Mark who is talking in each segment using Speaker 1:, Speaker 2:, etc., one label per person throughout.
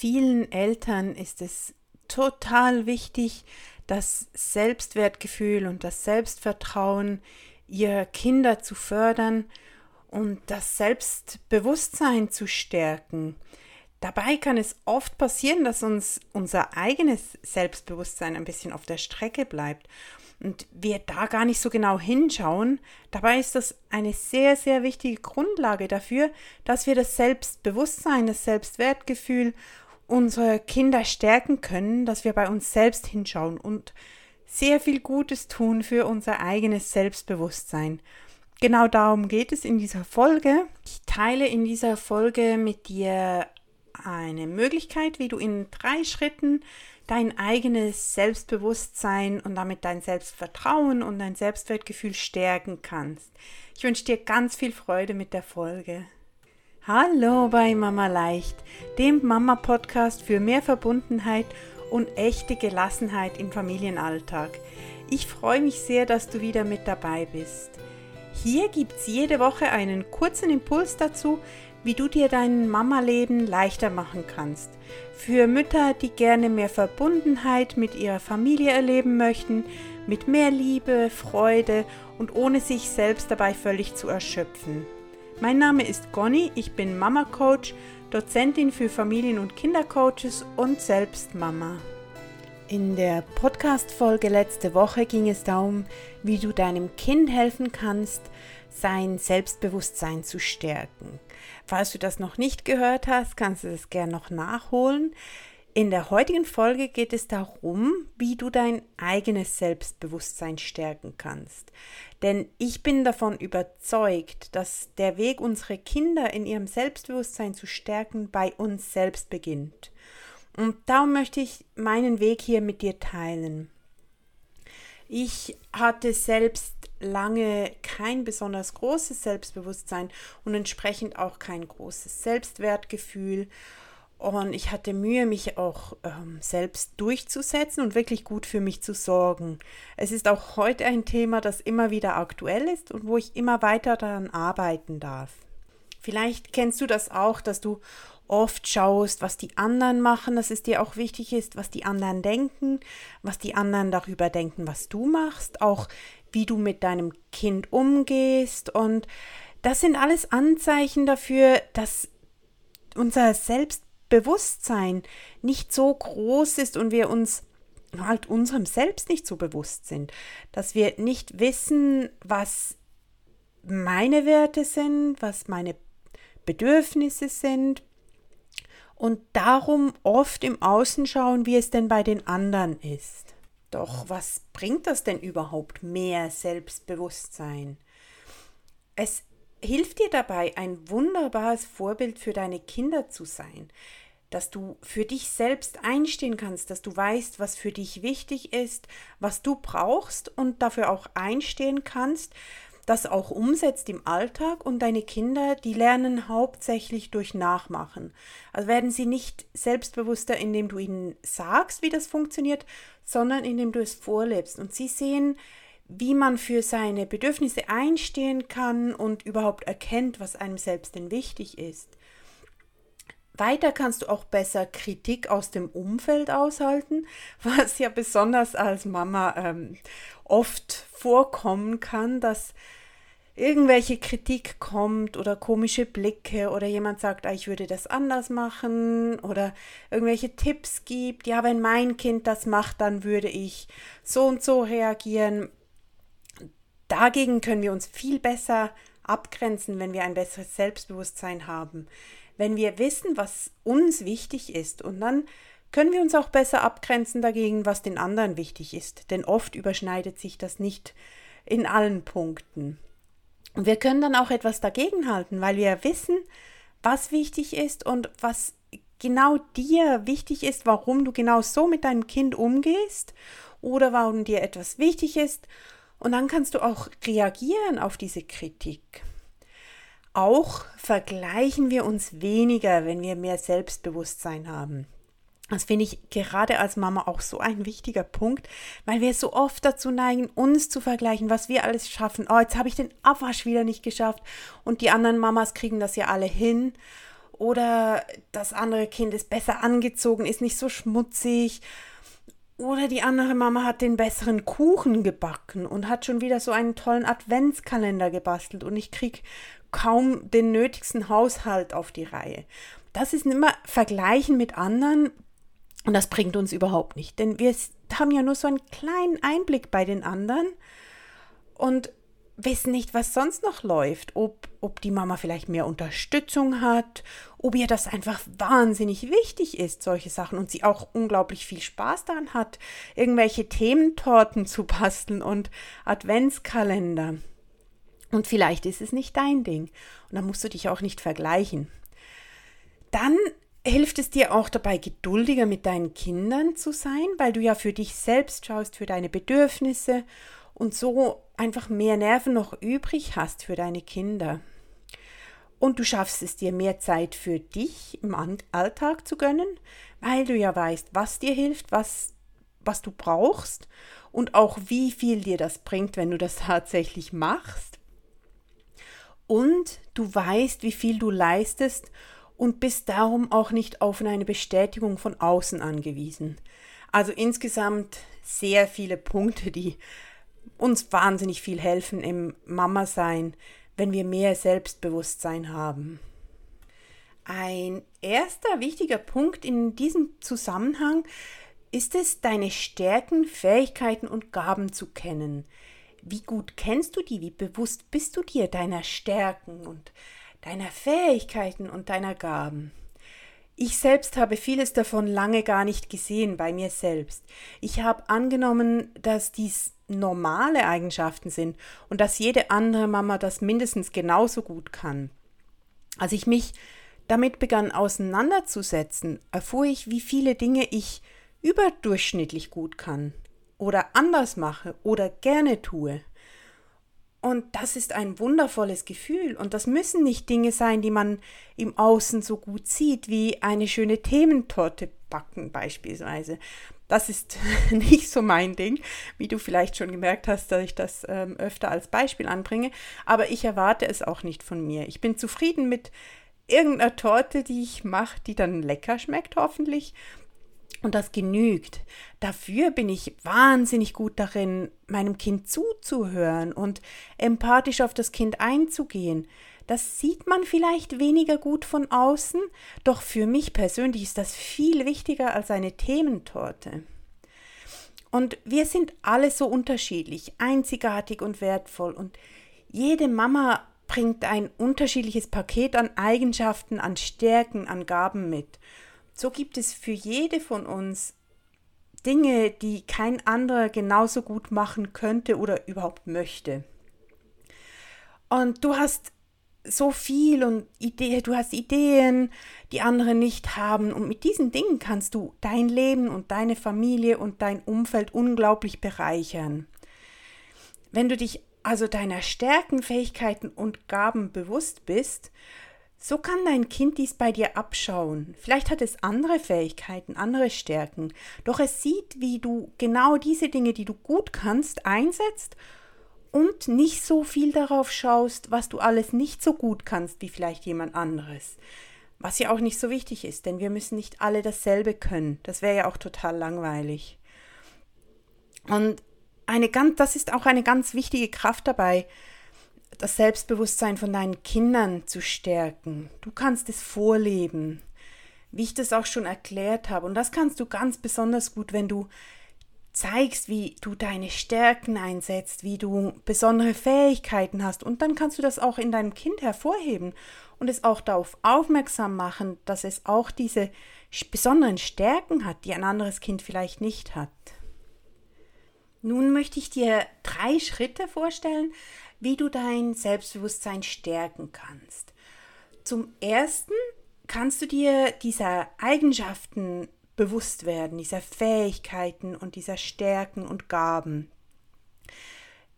Speaker 1: vielen Eltern ist es total wichtig, das Selbstwertgefühl und das Selbstvertrauen ihrer Kinder zu fördern und das Selbstbewusstsein zu stärken. Dabei kann es oft passieren, dass uns unser eigenes Selbstbewusstsein ein bisschen auf der Strecke bleibt und wir da gar nicht so genau hinschauen. Dabei ist das eine sehr, sehr wichtige Grundlage dafür, dass wir das Selbstbewusstsein, das Selbstwertgefühl unserer Kinder stärken können, dass wir bei uns selbst hinschauen und sehr viel Gutes tun für unser eigenes Selbstbewusstsein. Genau darum geht es in dieser Folge. Ich teile in dieser Folge mit dir eine Möglichkeit, wie du in drei Schritten dein eigenes Selbstbewusstsein und damit dein Selbstvertrauen und dein Selbstwertgefühl stärken kannst. Ich wünsche dir ganz viel Freude mit der Folge. Hallo bei Mama Leicht, dem Mama-Podcast für mehr Verbundenheit und echte Gelassenheit im Familienalltag. Ich freue mich sehr, dass du wieder mit dabei bist. Hier gibt es jede Woche einen kurzen Impuls dazu, wie du dir dein Mama-Leben leichter machen kannst. Für Mütter, die gerne mehr Verbundenheit mit ihrer Familie erleben möchten, mit mehr Liebe, Freude und ohne sich selbst dabei völlig zu erschöpfen. Mein Name ist Conny, ich bin Mama-Coach, Dozentin für Familien- und Kindercoaches und selbst Mama. In der Podcast-Folge letzte Woche ging es darum, wie du deinem Kind helfen kannst, sein Selbstbewusstsein zu stärken. Falls du das noch nicht gehört hast, kannst du es gerne noch nachholen. In der heutigen Folge geht es darum, wie du dein eigenes Selbstbewusstsein stärken kannst. Denn ich bin davon überzeugt, dass der Weg, unsere Kinder in ihrem Selbstbewusstsein zu stärken, bei uns selbst beginnt. Und darum möchte ich meinen Weg hier mit dir teilen. Ich hatte selbst lange kein besonders großes Selbstbewusstsein und entsprechend auch kein großes Selbstwertgefühl. Und ich hatte Mühe, mich auch ähm, selbst durchzusetzen und wirklich gut für mich zu sorgen. Es ist auch heute ein Thema, das immer wieder aktuell ist und wo ich immer weiter daran arbeiten darf. Vielleicht kennst du das auch, dass du oft schaust, was die anderen machen, dass es dir auch wichtig ist, was die anderen denken, was die anderen darüber denken, was du machst, auch wie du mit deinem Kind umgehst. Und das sind alles Anzeichen dafür, dass unser Selbstbewusstsein nicht so groß ist und wir uns halt unserem Selbst nicht so bewusst sind, dass wir nicht wissen, was meine Werte sind, was meine Bedürfnisse sind und darum oft im Außen schauen, wie es denn bei den anderen ist. Doch was bringt das denn überhaupt mehr Selbstbewusstsein? Es hilft dir dabei, ein wunderbares Vorbild für deine Kinder zu sein, dass du für dich selbst einstehen kannst, dass du weißt, was für dich wichtig ist, was du brauchst und dafür auch einstehen kannst, das auch umsetzt im Alltag und deine Kinder, die lernen hauptsächlich durch Nachmachen. Also werden sie nicht selbstbewusster, indem du ihnen sagst, wie das funktioniert, sondern indem du es vorlebst. Und sie sehen, wie man für seine Bedürfnisse einstehen kann und überhaupt erkennt, was einem selbst denn wichtig ist. Weiter kannst du auch besser Kritik aus dem Umfeld aushalten, was ja besonders als Mama ähm, oft vorkommen kann, dass irgendwelche Kritik kommt oder komische Blicke oder jemand sagt, ah, ich würde das anders machen oder irgendwelche Tipps gibt, ja, wenn mein Kind das macht, dann würde ich so und so reagieren. Dagegen können wir uns viel besser abgrenzen, wenn wir ein besseres Selbstbewusstsein haben, wenn wir wissen, was uns wichtig ist und dann können wir uns auch besser abgrenzen dagegen, was den anderen wichtig ist, denn oft überschneidet sich das nicht in allen Punkten. Und wir können dann auch etwas dagegenhalten, weil wir wissen, was wichtig ist und was genau dir wichtig ist, warum du genau so mit deinem Kind umgehst oder warum dir etwas wichtig ist. Und dann kannst du auch reagieren auf diese Kritik. Auch vergleichen wir uns weniger, wenn wir mehr Selbstbewusstsein haben. Das finde ich gerade als Mama auch so ein wichtiger Punkt, weil wir so oft dazu neigen, uns zu vergleichen, was wir alles schaffen. Oh, jetzt habe ich den Abwasch wieder nicht geschafft und die anderen Mamas kriegen das ja alle hin. Oder das andere Kind ist besser angezogen, ist nicht so schmutzig. Oder die andere Mama hat den besseren Kuchen gebacken und hat schon wieder so einen tollen Adventskalender gebastelt und ich krieg kaum den nötigsten Haushalt auf die Reihe. Das ist immer Vergleichen mit anderen und das bringt uns überhaupt nicht, denn wir haben ja nur so einen kleinen Einblick bei den anderen und wissen nicht, was sonst noch läuft, ob, ob die Mama vielleicht mehr Unterstützung hat, ob ihr das einfach wahnsinnig wichtig ist, solche Sachen, und sie auch unglaublich viel Spaß daran hat, irgendwelche Thementorten zu basteln und Adventskalender. Und vielleicht ist es nicht dein Ding. Und dann musst du dich auch nicht vergleichen. Dann hilft es dir auch dabei, geduldiger mit deinen Kindern zu sein, weil du ja für dich selbst schaust, für deine Bedürfnisse und so einfach mehr Nerven noch übrig hast für deine Kinder. Und du schaffst es dir mehr Zeit für dich im Alltag zu gönnen, weil du ja weißt, was dir hilft, was, was du brauchst und auch wie viel dir das bringt, wenn du das tatsächlich machst. Und du weißt, wie viel du leistest und bist darum auch nicht auf eine Bestätigung von außen angewiesen. Also insgesamt sehr viele Punkte, die uns wahnsinnig viel helfen im Mama-Sein, wenn wir mehr Selbstbewusstsein haben. Ein erster wichtiger Punkt in diesem Zusammenhang ist es, deine Stärken, Fähigkeiten und Gaben zu kennen. Wie gut kennst du die? Wie bewusst bist du dir deiner Stärken und deiner Fähigkeiten und deiner Gaben. Ich selbst habe vieles davon lange gar nicht gesehen bei mir selbst. Ich habe angenommen, dass dies normale Eigenschaften sind und dass jede andere Mama das mindestens genauso gut kann. Als ich mich damit begann auseinanderzusetzen, erfuhr ich, wie viele Dinge ich überdurchschnittlich gut kann oder anders mache oder gerne tue. Und das ist ein wundervolles Gefühl. Und das müssen nicht Dinge sein, die man im Außen so gut sieht, wie eine schöne Thementorte backen beispielsweise. Das ist nicht so mein Ding, wie du vielleicht schon gemerkt hast, dass ich das ähm, öfter als Beispiel anbringe. Aber ich erwarte es auch nicht von mir. Ich bin zufrieden mit irgendeiner Torte, die ich mache, die dann lecker schmeckt hoffentlich und das genügt. Dafür bin ich wahnsinnig gut darin, meinem Kind zuzuhören und empathisch auf das Kind einzugehen. Das sieht man vielleicht weniger gut von außen, doch für mich persönlich ist das viel wichtiger als eine Thementorte. Und wir sind alle so unterschiedlich, einzigartig und wertvoll und jede Mama bringt ein unterschiedliches Paket an Eigenschaften, an Stärken, an Gaben mit. So gibt es für jede von uns Dinge, die kein anderer genauso gut machen könnte oder überhaupt möchte. Und du hast so viel und Idee, du hast Ideen, die andere nicht haben. Und mit diesen Dingen kannst du dein Leben und deine Familie und dein Umfeld unglaublich bereichern. Wenn du dich also deiner Stärken, Fähigkeiten und Gaben bewusst bist, so kann dein Kind dies bei dir abschauen. Vielleicht hat es andere Fähigkeiten, andere Stärken, doch es sieht, wie du genau diese Dinge, die du gut kannst, einsetzt und nicht so viel darauf schaust, was du alles nicht so gut kannst wie vielleicht jemand anderes. Was ja auch nicht so wichtig ist, denn wir müssen nicht alle dasselbe können. Das wäre ja auch total langweilig. Und eine ganz, das ist auch eine ganz wichtige Kraft dabei, das Selbstbewusstsein von deinen Kindern zu stärken. Du kannst es vorleben, wie ich das auch schon erklärt habe. Und das kannst du ganz besonders gut, wenn du zeigst, wie du deine Stärken einsetzt, wie du besondere Fähigkeiten hast. Und dann kannst du das auch in deinem Kind hervorheben und es auch darauf aufmerksam machen, dass es auch diese besonderen Stärken hat, die ein anderes Kind vielleicht nicht hat. Nun möchte ich dir drei Schritte vorstellen, wie du dein Selbstbewusstsein stärken kannst. Zum Ersten kannst du dir dieser Eigenschaften bewusst werden, dieser Fähigkeiten und dieser Stärken und Gaben.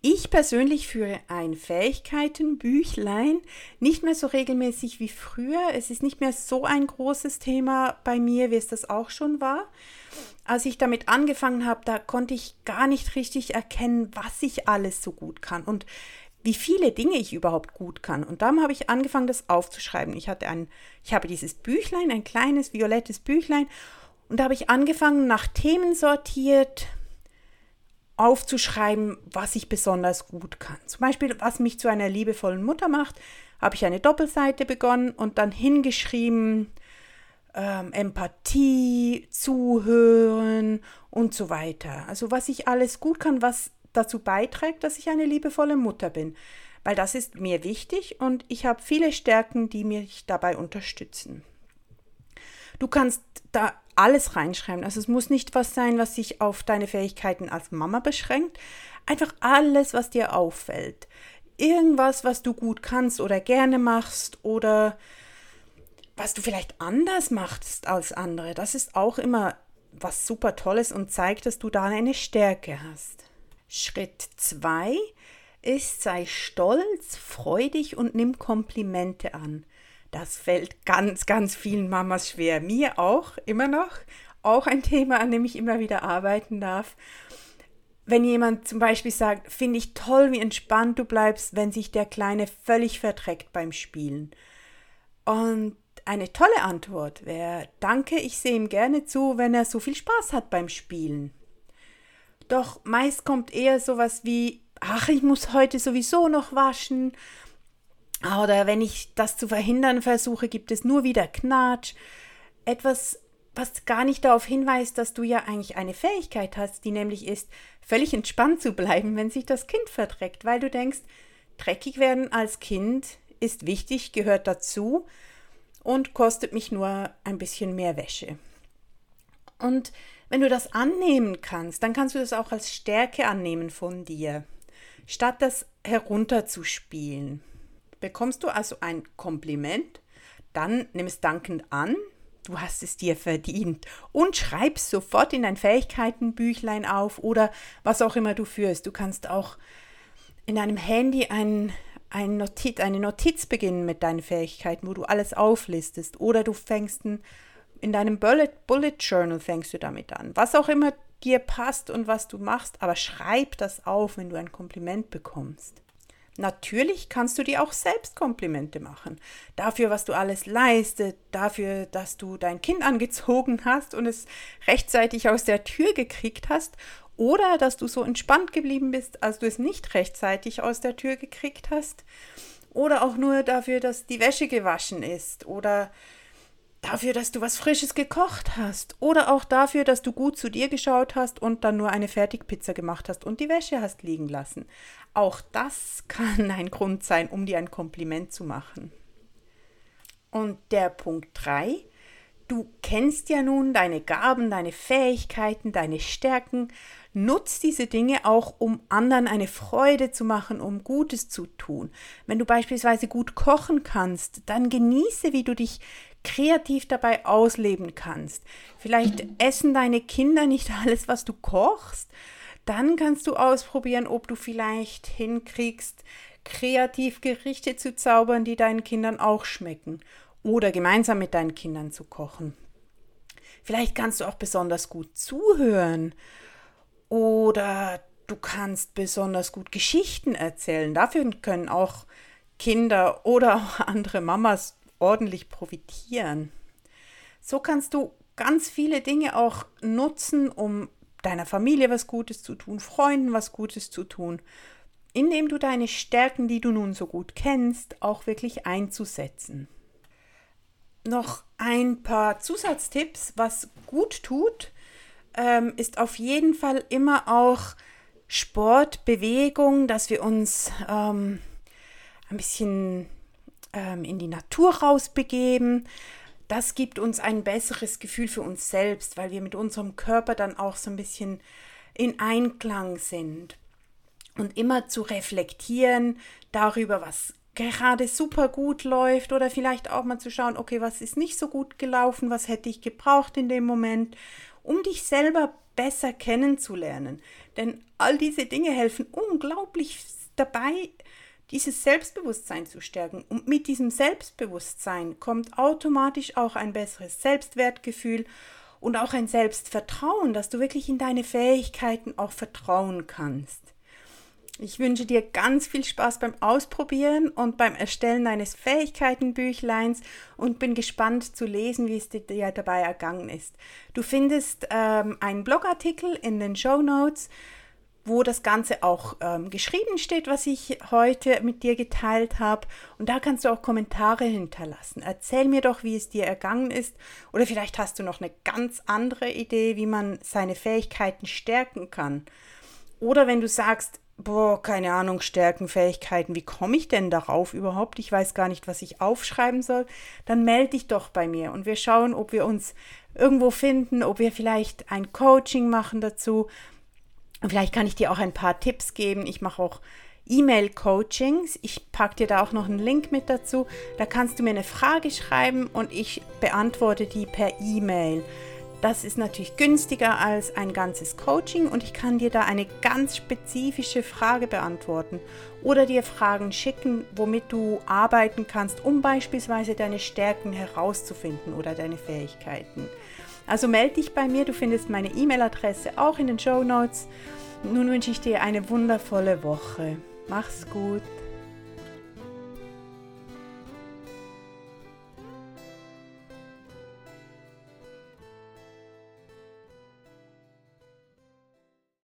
Speaker 1: Ich persönlich führe ein Fähigkeitenbüchlein, nicht mehr so regelmäßig wie früher. Es ist nicht mehr so ein großes Thema bei mir, wie es das auch schon war. Als ich damit angefangen habe, da konnte ich gar nicht richtig erkennen, was ich alles so gut kann. Und wie viele Dinge ich überhaupt gut kann. Und dann habe ich angefangen, das aufzuschreiben. Ich hatte ein, ich habe dieses Büchlein, ein kleines violettes Büchlein, und da habe ich angefangen, nach Themen sortiert aufzuschreiben, was ich besonders gut kann. Zum Beispiel, was mich zu einer liebevollen Mutter macht, habe ich eine Doppelseite begonnen und dann hingeschrieben, ähm, Empathie, Zuhören und so weiter. Also was ich alles gut kann, was dazu beiträgt, dass ich eine liebevolle Mutter bin. Weil das ist mir wichtig und ich habe viele Stärken, die mich dabei unterstützen. Du kannst da alles reinschreiben. Also es muss nicht was sein, was sich auf deine Fähigkeiten als Mama beschränkt. Einfach alles, was dir auffällt. Irgendwas, was du gut kannst oder gerne machst oder was du vielleicht anders machst als andere. Das ist auch immer was super Tolles und zeigt, dass du da eine Stärke hast. Schritt 2 ist, sei stolz, freudig und nimm Komplimente an. Das fällt ganz, ganz vielen Mamas schwer. Mir auch, immer noch. Auch ein Thema, an dem ich immer wieder arbeiten darf. Wenn jemand zum Beispiel sagt, finde ich toll, wie entspannt du bleibst, wenn sich der Kleine völlig verträgt beim Spielen. Und eine tolle Antwort wäre, danke, ich sehe ihm gerne zu, wenn er so viel Spaß hat beim Spielen. Doch meist kommt eher sowas wie, ach, ich muss heute sowieso noch waschen. Oder wenn ich das zu verhindern versuche, gibt es nur wieder Knatsch. Etwas, was gar nicht darauf hinweist, dass du ja eigentlich eine Fähigkeit hast, die nämlich ist, völlig entspannt zu bleiben, wenn sich das Kind verdreckt, weil du denkst, dreckig werden als Kind ist wichtig, gehört dazu und kostet mich nur ein bisschen mehr Wäsche. Und wenn du das annehmen kannst, dann kannst du das auch als Stärke annehmen von dir, statt das herunterzuspielen. Bekommst du also ein Kompliment, dann nimm es dankend an, du hast es dir verdient und schreib es sofort in dein Fähigkeitenbüchlein auf oder was auch immer du führst. Du kannst auch in deinem Handy ein, ein Notiz, eine Notiz beginnen mit deinen Fähigkeiten, wo du alles auflistest oder du fängst ein in deinem Bullet, Bullet Journal fängst du damit an. Was auch immer dir passt und was du machst, aber schreib das auf, wenn du ein Kompliment bekommst. Natürlich kannst du dir auch selbst Komplimente machen. Dafür, was du alles leistet, dafür, dass du dein Kind angezogen hast und es rechtzeitig aus der Tür gekriegt hast oder dass du so entspannt geblieben bist, als du es nicht rechtzeitig aus der Tür gekriegt hast. Oder auch nur dafür, dass die Wäsche gewaschen ist oder dafür, dass du was Frisches gekocht hast oder auch dafür, dass du gut zu dir geschaut hast und dann nur eine Fertigpizza gemacht hast und die Wäsche hast liegen lassen. Auch das kann ein Grund sein, um dir ein Kompliment zu machen. Und der Punkt 3, du kennst ja nun deine Gaben, deine Fähigkeiten, deine Stärken, nutz diese Dinge auch, um anderen eine Freude zu machen, um Gutes zu tun. Wenn du beispielsweise gut kochen kannst, dann genieße, wie du dich kreativ dabei ausleben kannst. Vielleicht essen deine Kinder nicht alles, was du kochst. Dann kannst du ausprobieren, ob du vielleicht hinkriegst, kreativ Gerichte zu zaubern, die deinen Kindern auch schmecken. Oder gemeinsam mit deinen Kindern zu kochen. Vielleicht kannst du auch besonders gut zuhören. Oder du kannst besonders gut Geschichten erzählen. Dafür können auch Kinder oder auch andere Mamas ordentlich profitieren. So kannst du ganz viele Dinge auch nutzen, um deiner Familie was Gutes zu tun, Freunden was Gutes zu tun, indem du deine Stärken, die du nun so gut kennst, auch wirklich einzusetzen. Noch ein paar Zusatztipps, was gut tut, ähm, ist auf jeden Fall immer auch Sport, Bewegung, dass wir uns ähm, ein bisschen in die Natur rausbegeben. Das gibt uns ein besseres Gefühl für uns selbst, weil wir mit unserem Körper dann auch so ein bisschen in Einklang sind. Und immer zu reflektieren darüber, was gerade super gut läuft oder vielleicht auch mal zu schauen, okay, was ist nicht so gut gelaufen, was hätte ich gebraucht in dem Moment, um dich selber besser kennenzulernen. Denn all diese Dinge helfen unglaublich dabei, dieses Selbstbewusstsein zu stärken. Und mit diesem Selbstbewusstsein kommt automatisch auch ein besseres Selbstwertgefühl und auch ein Selbstvertrauen, dass du wirklich in deine Fähigkeiten auch vertrauen kannst. Ich wünsche dir ganz viel Spaß beim Ausprobieren und beim Erstellen deines Fähigkeitenbüchleins und bin gespannt zu lesen, wie es dir dabei ergangen ist. Du findest ähm, einen Blogartikel in den Show Notes, wo das Ganze auch ähm, geschrieben steht, was ich heute mit dir geteilt habe. Und da kannst du auch Kommentare hinterlassen. Erzähl mir doch, wie es dir ergangen ist. Oder vielleicht hast du noch eine ganz andere Idee, wie man seine Fähigkeiten stärken kann. Oder wenn du sagst, boah, keine Ahnung, Stärken, Fähigkeiten, wie komme ich denn darauf überhaupt? Ich weiß gar nicht, was ich aufschreiben soll. Dann melde dich doch bei mir und wir schauen, ob wir uns irgendwo finden, ob wir vielleicht ein Coaching machen dazu. Vielleicht kann ich dir auch ein paar Tipps geben. Ich mache auch E-Mail-Coachings. Ich packe dir da auch noch einen Link mit dazu. Da kannst du mir eine Frage schreiben und ich beantworte die per E-Mail. Das ist natürlich günstiger als ein ganzes Coaching und ich kann dir da eine ganz spezifische Frage beantworten oder dir Fragen schicken, womit du arbeiten kannst, um beispielsweise deine Stärken herauszufinden oder deine Fähigkeiten. Also melde dich bei mir, du findest meine E-Mail-Adresse auch in den Show Notes. Nun wünsche ich dir eine wundervolle Woche. Mach's gut.